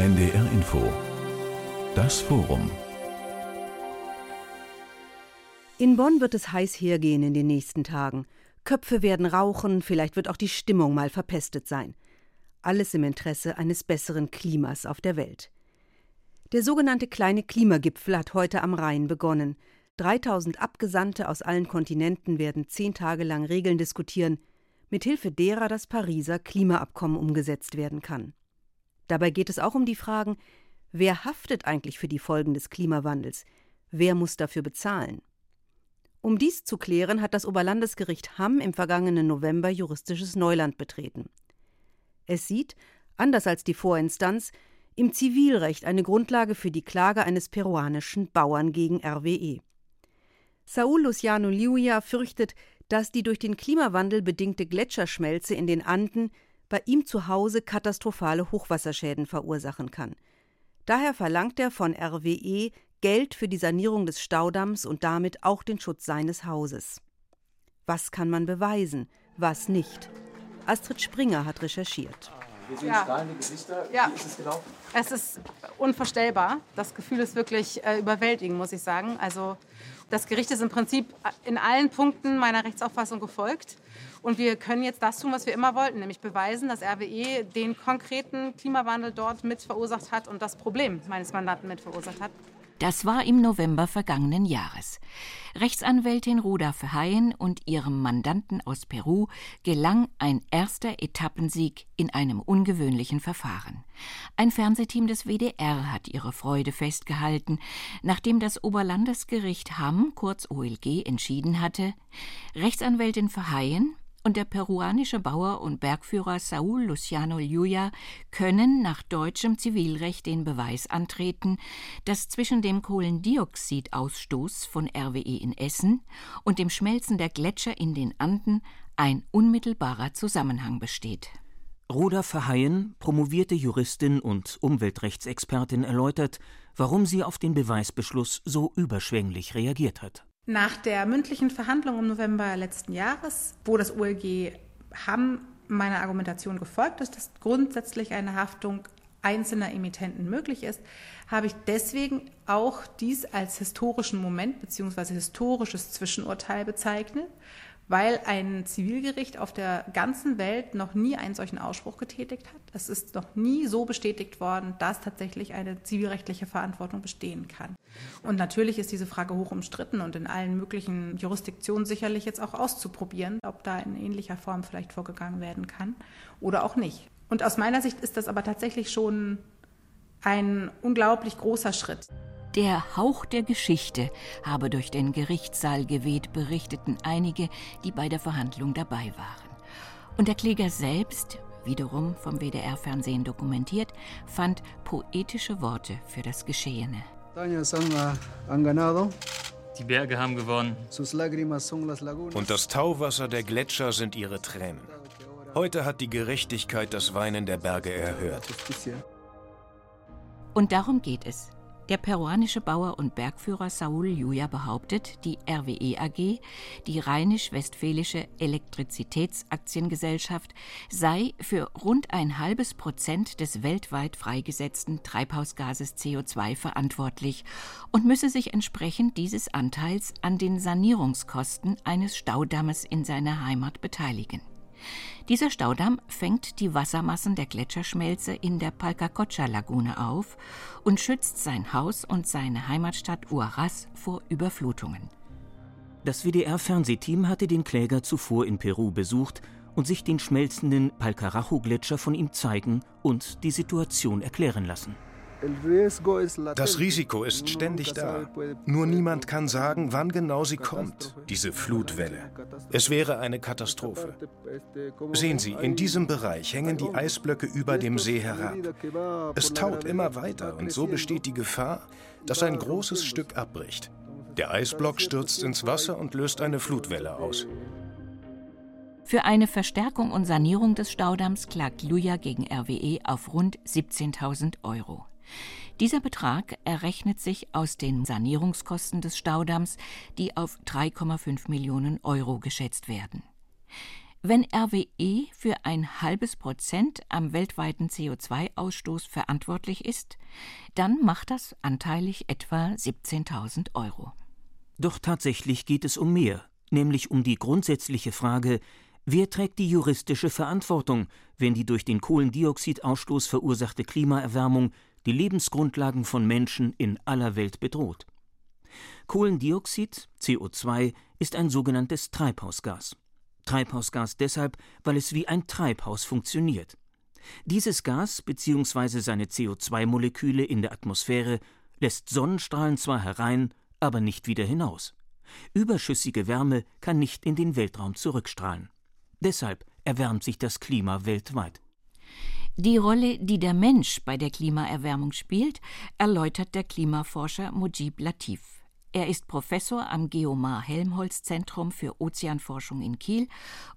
NDR Info. Das Forum. In Bonn wird es heiß hergehen in den nächsten Tagen. Köpfe werden rauchen, vielleicht wird auch die Stimmung mal verpestet sein. Alles im Interesse eines besseren Klimas auf der Welt. Der sogenannte kleine Klimagipfel hat heute am Rhein begonnen. 3000 Abgesandte aus allen Kontinenten werden zehn Tage lang Regeln diskutieren, mithilfe derer das Pariser Klimaabkommen umgesetzt werden kann. Dabei geht es auch um die Fragen, wer haftet eigentlich für die Folgen des Klimawandels? Wer muss dafür bezahlen? Um dies zu klären, hat das Oberlandesgericht Hamm im vergangenen November juristisches Neuland betreten. Es sieht, anders als die Vorinstanz, im Zivilrecht eine Grundlage für die Klage eines peruanischen Bauern gegen RWE. Saul Luciano Liuya fürchtet, dass die durch den Klimawandel bedingte Gletscherschmelze in den Anden bei ihm zu Hause katastrophale Hochwasserschäden verursachen kann. Daher verlangt er von RWE Geld für die Sanierung des Staudamms und damit auch den Schutz seines Hauses. Was kann man beweisen, was nicht? Astrid Springer hat recherchiert. Wir sehen ja. strahlende Gesichter. Ja. Wie ist es genau? Es ist unvorstellbar. Das Gefühl ist wirklich äh, überwältigend, muss ich sagen. Also das Gericht ist im Prinzip in allen Punkten meiner Rechtsauffassung gefolgt. Und wir können jetzt das tun, was wir immer wollten, nämlich beweisen, dass RWE den konkreten Klimawandel dort mit verursacht hat und das Problem meines Mandanten mit verursacht hat. Das war im November vergangenen Jahres. Rechtsanwältin Ruda Verheyen und ihrem Mandanten aus Peru gelang ein erster Etappensieg in einem ungewöhnlichen Verfahren. Ein Fernsehteam des WDR hat ihre Freude festgehalten, nachdem das Oberlandesgericht Hamm, kurz OLG, entschieden hatte, Rechtsanwältin Verheyen und der peruanische Bauer und Bergführer Saúl Luciano Lluya können nach deutschem Zivilrecht den Beweis antreten, dass zwischen dem Kohlendioxidausstoß von RWE in Essen und dem Schmelzen der Gletscher in den Anden ein unmittelbarer Zusammenhang besteht. Ruda Verheyen, promovierte Juristin und Umweltrechtsexpertin, erläutert, warum sie auf den Beweisbeschluss so überschwänglich reagiert hat. Nach der mündlichen Verhandlung im November letzten Jahres, wo das OLG Hamm meiner Argumentation gefolgt ist, dass grundsätzlich eine Haftung einzelner Emittenten möglich ist, habe ich deswegen auch dies als historischen Moment bzw. historisches Zwischenurteil bezeichnet, weil ein Zivilgericht auf der ganzen Welt noch nie einen solchen Ausspruch getätigt hat. Es ist noch nie so bestätigt worden, dass tatsächlich eine zivilrechtliche Verantwortung bestehen kann. Und natürlich ist diese Frage hoch umstritten und in allen möglichen Jurisdiktionen sicherlich jetzt auch auszuprobieren, ob da in ähnlicher Form vielleicht vorgegangen werden kann oder auch nicht. Und aus meiner Sicht ist das aber tatsächlich schon ein unglaublich großer Schritt. Der Hauch der Geschichte habe durch den Gerichtssaal geweht, berichteten einige, die bei der Verhandlung dabei waren. Und der Kläger selbst, wiederum vom WDR-Fernsehen dokumentiert, fand poetische Worte für das Geschehene. Die Berge haben gewonnen. Und das Tauwasser der Gletscher sind ihre Tränen. Heute hat die Gerechtigkeit das Weinen der Berge erhört. Und darum geht es. Der peruanische Bauer und Bergführer Saul Juja behauptet, die RWE AG, die Rheinisch-Westfälische Elektrizitätsaktiengesellschaft, sei für rund ein halbes Prozent des weltweit freigesetzten Treibhausgases CO2 verantwortlich und müsse sich entsprechend dieses Anteils an den Sanierungskosten eines Staudammes in seiner Heimat beteiligen. Dieser Staudamm fängt die Wassermassen der Gletscherschmelze in der Palcacocha-Lagune auf und schützt sein Haus und seine Heimatstadt Huaraz vor Überflutungen. Das WDR-Fernsehteam hatte den Kläger zuvor in Peru besucht und sich den schmelzenden Palcarajo-Gletscher von ihm zeigen und die Situation erklären lassen. Das Risiko ist ständig da. Nur niemand kann sagen, wann genau sie kommt, diese Flutwelle. Es wäre eine Katastrophe. Sehen Sie, in diesem Bereich hängen die Eisblöcke über dem See herab. Es taut immer weiter und so besteht die Gefahr, dass ein großes Stück abbricht. Der Eisblock stürzt ins Wasser und löst eine Flutwelle aus. Für eine Verstärkung und Sanierung des Staudamms klagt Luja gegen RWE auf rund 17.000 Euro. Dieser Betrag errechnet sich aus den Sanierungskosten des Staudamms, die auf 3,5 Millionen Euro geschätzt werden. Wenn RWE für ein halbes Prozent am weltweiten CO2-Ausstoß verantwortlich ist, dann macht das anteilig etwa 17.000 Euro. Doch tatsächlich geht es um mehr, nämlich um die grundsätzliche Frage, wer trägt die juristische Verantwortung, wenn die durch den Kohlendioxidausstoß verursachte Klimaerwärmung die Lebensgrundlagen von Menschen in aller Welt bedroht. Kohlendioxid, CO2, ist ein sogenanntes Treibhausgas. Treibhausgas deshalb, weil es wie ein Treibhaus funktioniert. Dieses Gas bzw. seine CO2-Moleküle in der Atmosphäre lässt Sonnenstrahlen zwar herein, aber nicht wieder hinaus. Überschüssige Wärme kann nicht in den Weltraum zurückstrahlen. Deshalb erwärmt sich das Klima weltweit. Die Rolle, die der Mensch bei der Klimaerwärmung spielt, erläutert der Klimaforscher Mujib Latif. Er ist Professor am Geomar Helmholtz Zentrum für Ozeanforschung in Kiel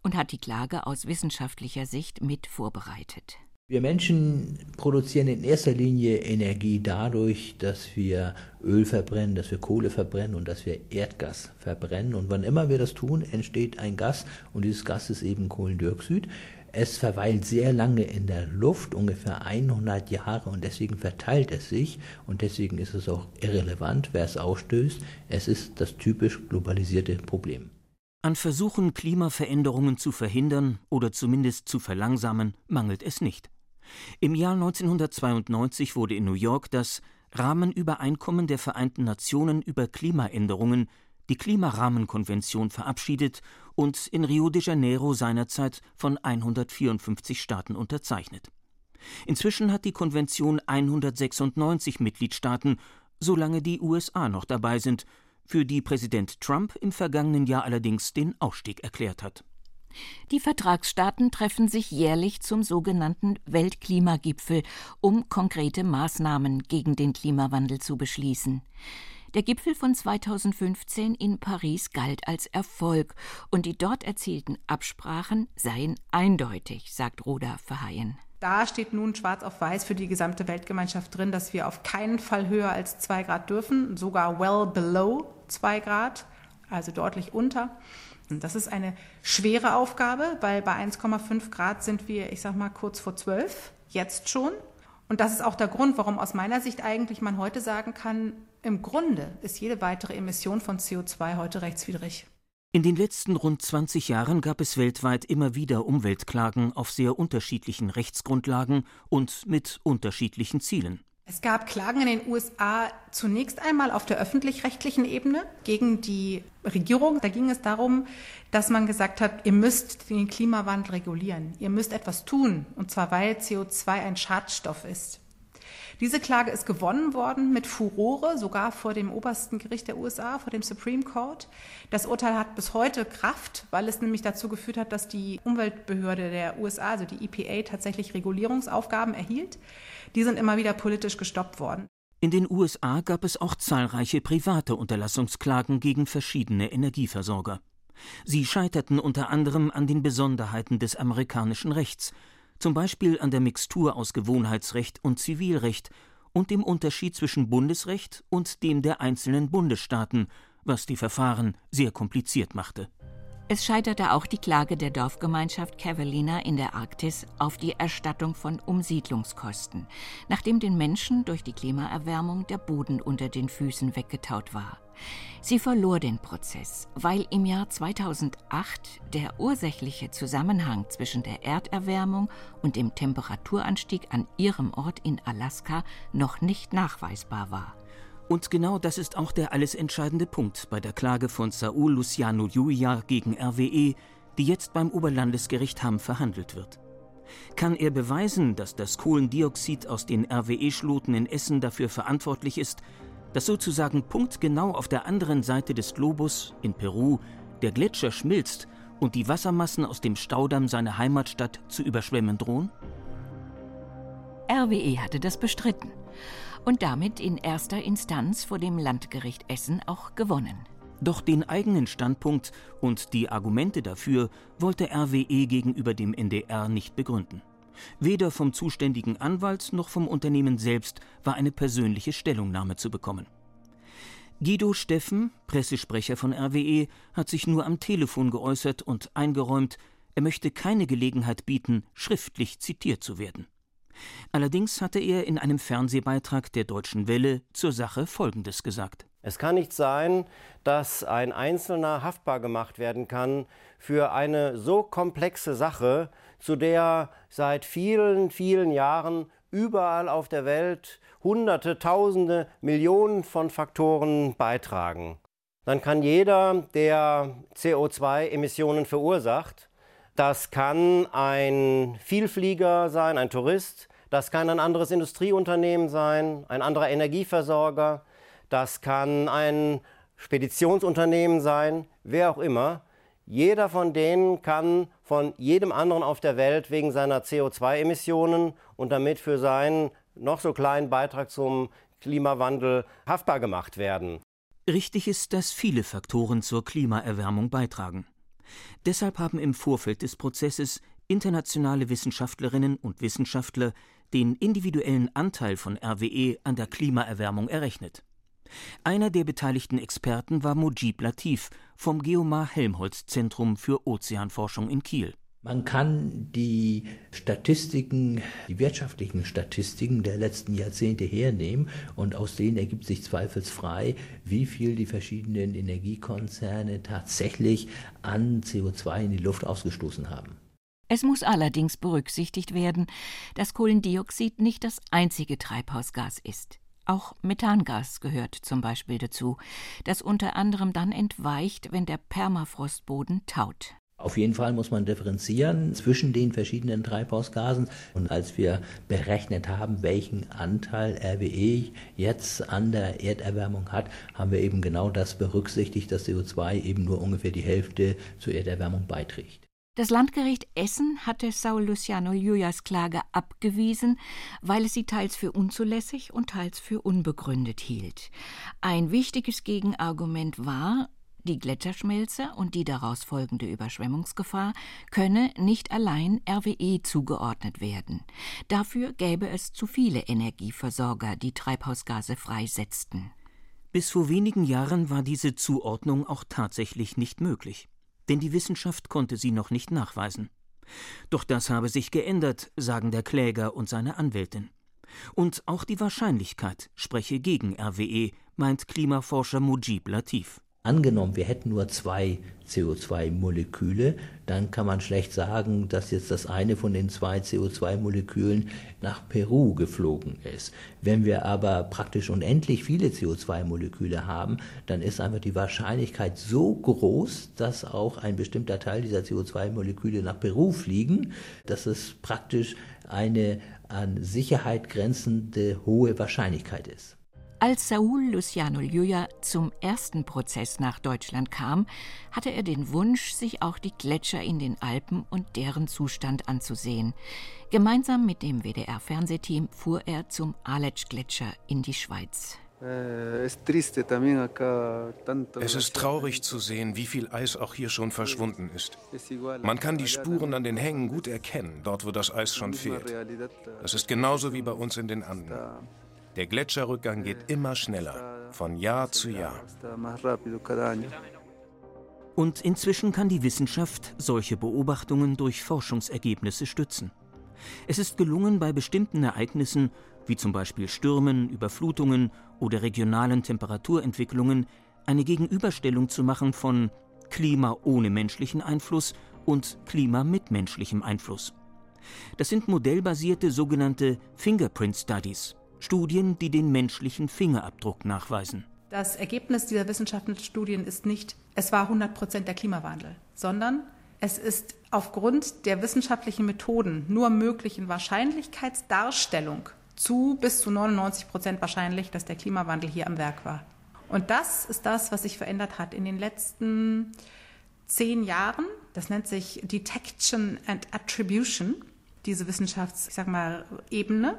und hat die Klage aus wissenschaftlicher Sicht mit vorbereitet. Wir Menschen produzieren in erster Linie Energie dadurch, dass wir Öl verbrennen, dass wir Kohle verbrennen und dass wir Erdgas verbrennen. Und wann immer wir das tun, entsteht ein Gas und dieses Gas ist eben Kohlendioxid. Es verweilt sehr lange in der Luft, ungefähr 100 Jahre, und deswegen verteilt es sich und deswegen ist es auch irrelevant, wer es ausstößt. Es ist das typisch globalisierte Problem. An Versuchen, Klimaveränderungen zu verhindern oder zumindest zu verlangsamen, mangelt es nicht. Im Jahr 1992 wurde in New York das Rahmenübereinkommen der Vereinten Nationen über Klimaänderungen die Klimarahmenkonvention verabschiedet und in Rio de Janeiro seinerzeit von 154 Staaten unterzeichnet. Inzwischen hat die Konvention 196 Mitgliedstaaten, solange die USA noch dabei sind, für die Präsident Trump im vergangenen Jahr allerdings den Ausstieg erklärt hat. Die Vertragsstaaten treffen sich jährlich zum sogenannten Weltklimagipfel, um konkrete Maßnahmen gegen den Klimawandel zu beschließen. Der Gipfel von 2015 in Paris galt als Erfolg und die dort erzielten Absprachen seien eindeutig, sagt Roda Verheyen. Da steht nun schwarz auf weiß für die gesamte Weltgemeinschaft drin, dass wir auf keinen Fall höher als zwei Grad dürfen, sogar well below zwei Grad, also deutlich unter. Das ist eine schwere Aufgabe, weil bei 1,5 Grad sind wir, ich sag mal, kurz vor zwölf, jetzt schon. Und das ist auch der Grund, warum aus meiner Sicht eigentlich man heute sagen kann, im Grunde ist jede weitere Emission von CO2 heute rechtswidrig. In den letzten rund 20 Jahren gab es weltweit immer wieder Umweltklagen auf sehr unterschiedlichen Rechtsgrundlagen und mit unterschiedlichen Zielen. Es gab Klagen in den USA zunächst einmal auf der öffentlich-rechtlichen Ebene gegen die Regierung. Da ging es darum, dass man gesagt hat, ihr müsst den Klimawandel regulieren. Ihr müsst etwas tun. Und zwar, weil CO2 ein Schadstoff ist. Diese Klage ist gewonnen worden mit Furore, sogar vor dem obersten Gericht der USA, vor dem Supreme Court. Das Urteil hat bis heute Kraft, weil es nämlich dazu geführt hat, dass die Umweltbehörde der USA, also die EPA, tatsächlich Regulierungsaufgaben erhielt. Die sind immer wieder politisch gestoppt worden. In den USA gab es auch zahlreiche private Unterlassungsklagen gegen verschiedene Energieversorger. Sie scheiterten unter anderem an den Besonderheiten des amerikanischen Rechts, zum Beispiel an der Mixtur aus Gewohnheitsrecht und Zivilrecht und dem Unterschied zwischen Bundesrecht und dem der einzelnen Bundesstaaten, was die Verfahren sehr kompliziert machte. Es scheiterte auch die Klage der Dorfgemeinschaft Cavallina in der Arktis auf die Erstattung von Umsiedlungskosten, nachdem den Menschen durch die Klimaerwärmung der Boden unter den Füßen weggetaut war. Sie verlor den Prozess, weil im Jahr 2008 der ursächliche Zusammenhang zwischen der Erderwärmung und dem Temperaturanstieg an ihrem Ort in Alaska noch nicht nachweisbar war. Und genau das ist auch der alles entscheidende Punkt bei der Klage von Saul Luciano Julia gegen RWE, die jetzt beim Oberlandesgericht Hamm verhandelt wird. Kann er beweisen, dass das Kohlendioxid aus den RWE-Schloten in Essen dafür verantwortlich ist, dass sozusagen punktgenau auf der anderen Seite des Globus, in Peru, der Gletscher schmilzt und die Wassermassen aus dem Staudamm seine Heimatstadt zu überschwemmen drohen? RWE hatte das bestritten und damit in erster Instanz vor dem Landgericht Essen auch gewonnen. Doch den eigenen Standpunkt und die Argumente dafür wollte RWE gegenüber dem NDR nicht begründen. Weder vom zuständigen Anwalt noch vom Unternehmen selbst war eine persönliche Stellungnahme zu bekommen. Guido Steffen, Pressesprecher von RWE, hat sich nur am Telefon geäußert und eingeräumt, Er möchte keine Gelegenheit bieten, schriftlich zitiert zu werden. Allerdings hatte er in einem Fernsehbeitrag der Deutschen Welle zur Sache Folgendes gesagt. Es kann nicht sein, dass ein Einzelner haftbar gemacht werden kann für eine so komplexe Sache, zu der seit vielen, vielen Jahren überall auf der Welt Hunderte, Tausende, Millionen von Faktoren beitragen. Dann kann jeder, der CO2-Emissionen verursacht, das kann ein Vielflieger sein, ein Tourist, das kann ein anderes Industrieunternehmen sein, ein anderer Energieversorger, das kann ein Speditionsunternehmen sein, wer auch immer. Jeder von denen kann von jedem anderen auf der Welt wegen seiner CO2-Emissionen und damit für seinen noch so kleinen Beitrag zum Klimawandel haftbar gemacht werden. Richtig ist, dass viele Faktoren zur Klimaerwärmung beitragen. Deshalb haben im Vorfeld des Prozesses internationale Wissenschaftlerinnen und Wissenschaftler den individuellen Anteil von RWE an der Klimaerwärmung errechnet. Einer der beteiligten Experten war Mujib Latif vom Geomar Helmholtz Zentrum für Ozeanforschung in Kiel. Man kann die Statistiken, die wirtschaftlichen Statistiken der letzten Jahrzehnte hernehmen und aus denen ergibt sich zweifelsfrei, wie viel die verschiedenen Energiekonzerne tatsächlich an CO2 in die Luft ausgestoßen haben. Es muss allerdings berücksichtigt werden, dass Kohlendioxid nicht das einzige Treibhausgas ist. Auch Methangas gehört zum Beispiel dazu, das unter anderem dann entweicht, wenn der Permafrostboden taut. Auf jeden Fall muss man differenzieren zwischen den verschiedenen Treibhausgasen. Und als wir berechnet haben, welchen Anteil RWE jetzt an der Erderwärmung hat, haben wir eben genau das berücksichtigt, dass CO2 eben nur ungefähr die Hälfte zur Erderwärmung beiträgt. Das Landgericht Essen hatte Saul Luciano Julias Klage abgewiesen, weil es sie teils für unzulässig und teils für unbegründet hielt. Ein wichtiges Gegenargument war, die Gletscherschmelze und die daraus folgende Überschwemmungsgefahr könne nicht allein RWE zugeordnet werden. Dafür gäbe es zu viele Energieversorger, die Treibhausgase freisetzten. Bis vor wenigen Jahren war diese Zuordnung auch tatsächlich nicht möglich, denn die Wissenschaft konnte sie noch nicht nachweisen. Doch das habe sich geändert, sagen der Kläger und seine Anwältin. Und auch die Wahrscheinlichkeit spreche gegen RWE, meint Klimaforscher Mujib Latif. Angenommen, wir hätten nur zwei CO2-Moleküle, dann kann man schlecht sagen, dass jetzt das eine von den zwei CO2-Molekülen nach Peru geflogen ist. Wenn wir aber praktisch unendlich viele CO2-Moleküle haben, dann ist einfach die Wahrscheinlichkeit so groß, dass auch ein bestimmter Teil dieser CO2-Moleküle nach Peru fliegen, dass es praktisch eine an Sicherheit grenzende hohe Wahrscheinlichkeit ist. Als Saul Luciano Llulla zum ersten Prozess nach Deutschland kam, hatte er den Wunsch, sich auch die Gletscher in den Alpen und deren Zustand anzusehen. Gemeinsam mit dem WDR-Fernsehteam fuhr er zum Aletsch-Gletscher in die Schweiz. Eh, es ist traurig zu sehen, wie viel Eis auch hier schon verschwunden ist. Man kann die Spuren an den Hängen gut erkennen, dort wo das Eis schon fehlt. Das ist genauso wie bei uns in den Anden. Der Gletscherrückgang geht immer schneller, von Jahr zu Jahr. Und inzwischen kann die Wissenschaft solche Beobachtungen durch Forschungsergebnisse stützen. Es ist gelungen, bei bestimmten Ereignissen, wie zum Beispiel Stürmen, Überflutungen oder regionalen Temperaturentwicklungen, eine Gegenüberstellung zu machen von Klima ohne menschlichen Einfluss und Klima mit menschlichem Einfluss. Das sind modellbasierte sogenannte Fingerprint Studies, Studien, die den menschlichen Fingerabdruck nachweisen. Das Ergebnis dieser wissenschaftlichen Studien ist nicht, es war 100 Prozent der Klimawandel, sondern es ist aufgrund der wissenschaftlichen Methoden nur möglich in Wahrscheinlichkeitsdarstellung zu bis zu 99 Prozent wahrscheinlich, dass der Klimawandel hier am Werk war. Und das ist das, was sich verändert hat in den letzten zehn Jahren. Das nennt sich Detection and Attribution, diese Wissenschafts, ich sag mal, Ebene.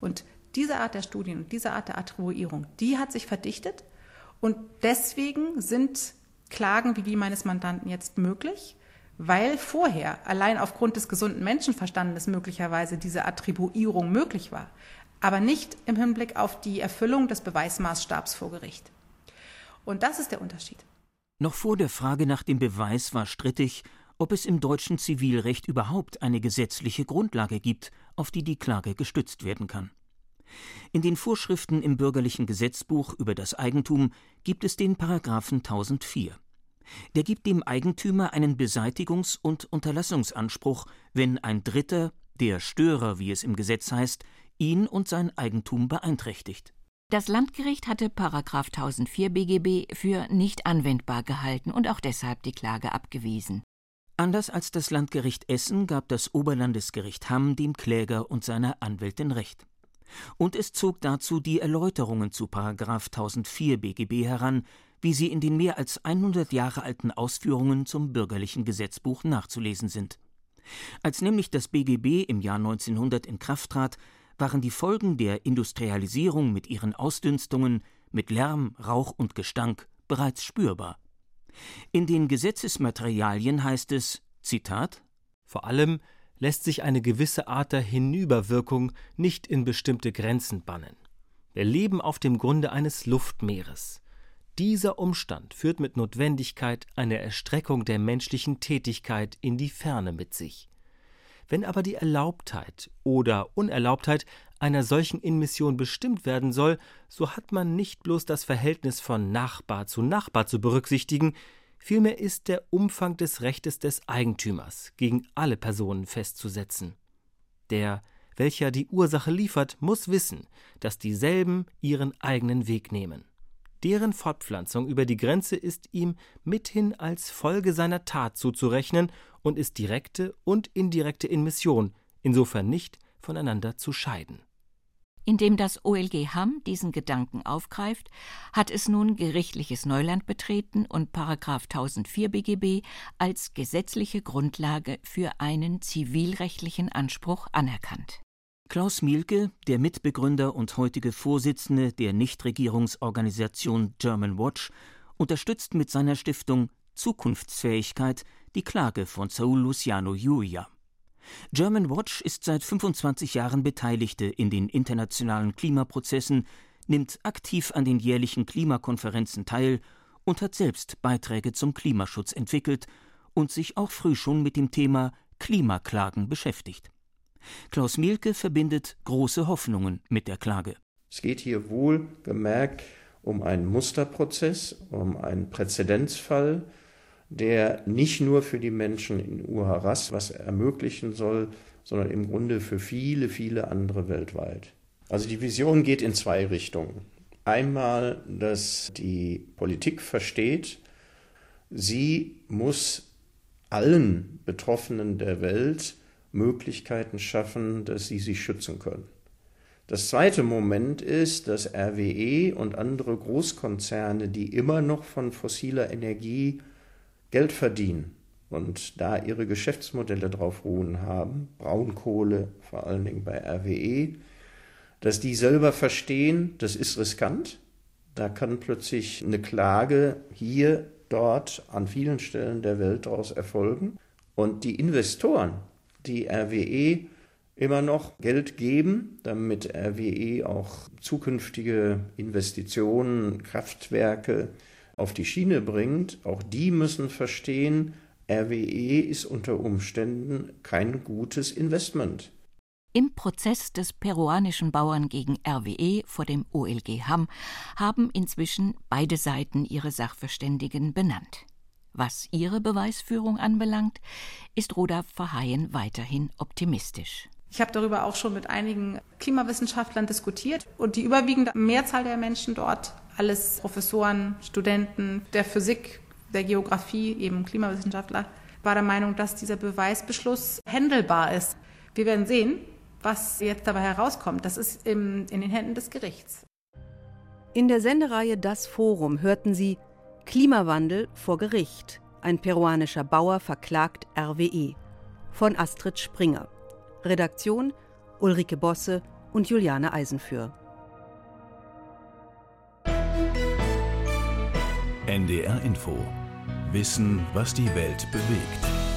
Und diese Art der Studien und diese Art der Attribuierung, die hat sich verdichtet und deswegen sind Klagen wie die meines Mandanten jetzt möglich, weil vorher allein aufgrund des gesunden Menschenverstandes möglicherweise diese Attribuierung möglich war, aber nicht im Hinblick auf die Erfüllung des Beweismaßstabs vor Gericht. Und das ist der Unterschied. Noch vor der Frage nach dem Beweis war strittig, ob es im deutschen Zivilrecht überhaupt eine gesetzliche Grundlage gibt, auf die die Klage gestützt werden kann. In den Vorschriften im bürgerlichen Gesetzbuch über das Eigentum gibt es den Paragraphen 1004. Der gibt dem Eigentümer einen Beseitigungs- und Unterlassungsanspruch, wenn ein Dritter, der Störer, wie es im Gesetz heißt, ihn und sein Eigentum beeinträchtigt. Das Landgericht hatte § 1004 BGB für nicht anwendbar gehalten und auch deshalb die Klage abgewiesen. Anders als das Landgericht Essen gab das Oberlandesgericht Hamm dem Kläger und seiner Anwältin Recht. Und es zog dazu die Erläuterungen zu § 1004 BGB heran, wie sie in den mehr als 100 Jahre alten Ausführungen zum bürgerlichen Gesetzbuch nachzulesen sind. Als nämlich das BGB im Jahr 1900 in Kraft trat, waren die Folgen der Industrialisierung mit ihren Ausdünstungen, mit Lärm, Rauch und Gestank bereits spürbar. In den Gesetzesmaterialien heißt es Zitat Vor allem lässt sich eine gewisse Art der Hinüberwirkung nicht in bestimmte Grenzen bannen. Wir leben auf dem Grunde eines Luftmeeres. Dieser Umstand führt mit Notwendigkeit eine Erstreckung der menschlichen Tätigkeit in die Ferne mit sich. Wenn aber die Erlaubtheit oder Unerlaubtheit einer solchen Inmission bestimmt werden soll, so hat man nicht bloß das Verhältnis von Nachbar zu Nachbar zu berücksichtigen, vielmehr ist der Umfang des Rechtes des Eigentümers gegen alle Personen festzusetzen. Der, welcher die Ursache liefert, muss wissen, dass dieselben ihren eigenen Weg nehmen. Deren Fortpflanzung über die Grenze ist ihm mithin als Folge seiner Tat zuzurechnen und ist direkte und indirekte Inmission, insofern nicht voneinander zu scheiden. Indem das OLG Hamm diesen Gedanken aufgreift, hat es nun gerichtliches Neuland betreten und § 1004 BGB als gesetzliche Grundlage für einen zivilrechtlichen Anspruch anerkannt. Klaus Mielke, der Mitbegründer und heutige Vorsitzende der Nichtregierungsorganisation German Watch, unterstützt mit seiner Stiftung Zukunftsfähigkeit die Klage von Saul Luciano Julia. German Watch ist seit 25 Jahren Beteiligte in den internationalen Klimaprozessen, nimmt aktiv an den jährlichen Klimakonferenzen teil und hat selbst Beiträge zum Klimaschutz entwickelt und sich auch früh schon mit dem Thema Klimaklagen beschäftigt. Klaus Mielke verbindet große Hoffnungen mit der Klage. Es geht hier wohl gemerkt um einen Musterprozess, um einen Präzedenzfall, der nicht nur für die Menschen in Uharas was ermöglichen soll, sondern im Grunde für viele, viele andere weltweit. Also die Vision geht in zwei Richtungen. Einmal, dass die Politik versteht, sie muss allen Betroffenen der Welt Möglichkeiten schaffen, dass sie sich schützen können. Das zweite Moment ist, dass RWE und andere Großkonzerne, die immer noch von fossiler Energie Geld verdienen und da ihre Geschäftsmodelle drauf ruhen haben, Braunkohle vor allen Dingen bei RWE, dass die selber verstehen, das ist riskant. Da kann plötzlich eine Klage hier, dort, an vielen Stellen der Welt daraus erfolgen. Und die Investoren, die RWE immer noch Geld geben, damit RWE auch zukünftige Investitionen, Kraftwerke auf die Schiene bringt, auch die müssen verstehen, RWE ist unter Umständen kein gutes Investment. Im Prozess des peruanischen Bauern gegen RWE vor dem OLG Hamm haben inzwischen beide Seiten ihre Sachverständigen benannt. Was ihre Beweisführung anbelangt, ist Roda Verheyen weiterhin optimistisch. Ich habe darüber auch schon mit einigen Klimawissenschaftlern diskutiert und die überwiegende Mehrzahl der Menschen dort, alles Professoren, Studenten der Physik, der Geografie, eben Klimawissenschaftler, war der Meinung, dass dieser Beweisbeschluss händelbar ist. Wir werden sehen, was jetzt dabei herauskommt. Das ist im, in den Händen des Gerichts. In der Sendereihe Das Forum hörten Sie Klimawandel vor Gericht. Ein peruanischer Bauer verklagt RWE von Astrid Springer. Redaktion Ulrike Bosse und Juliane Eisenführ. NDR Info. Wissen, was die Welt bewegt.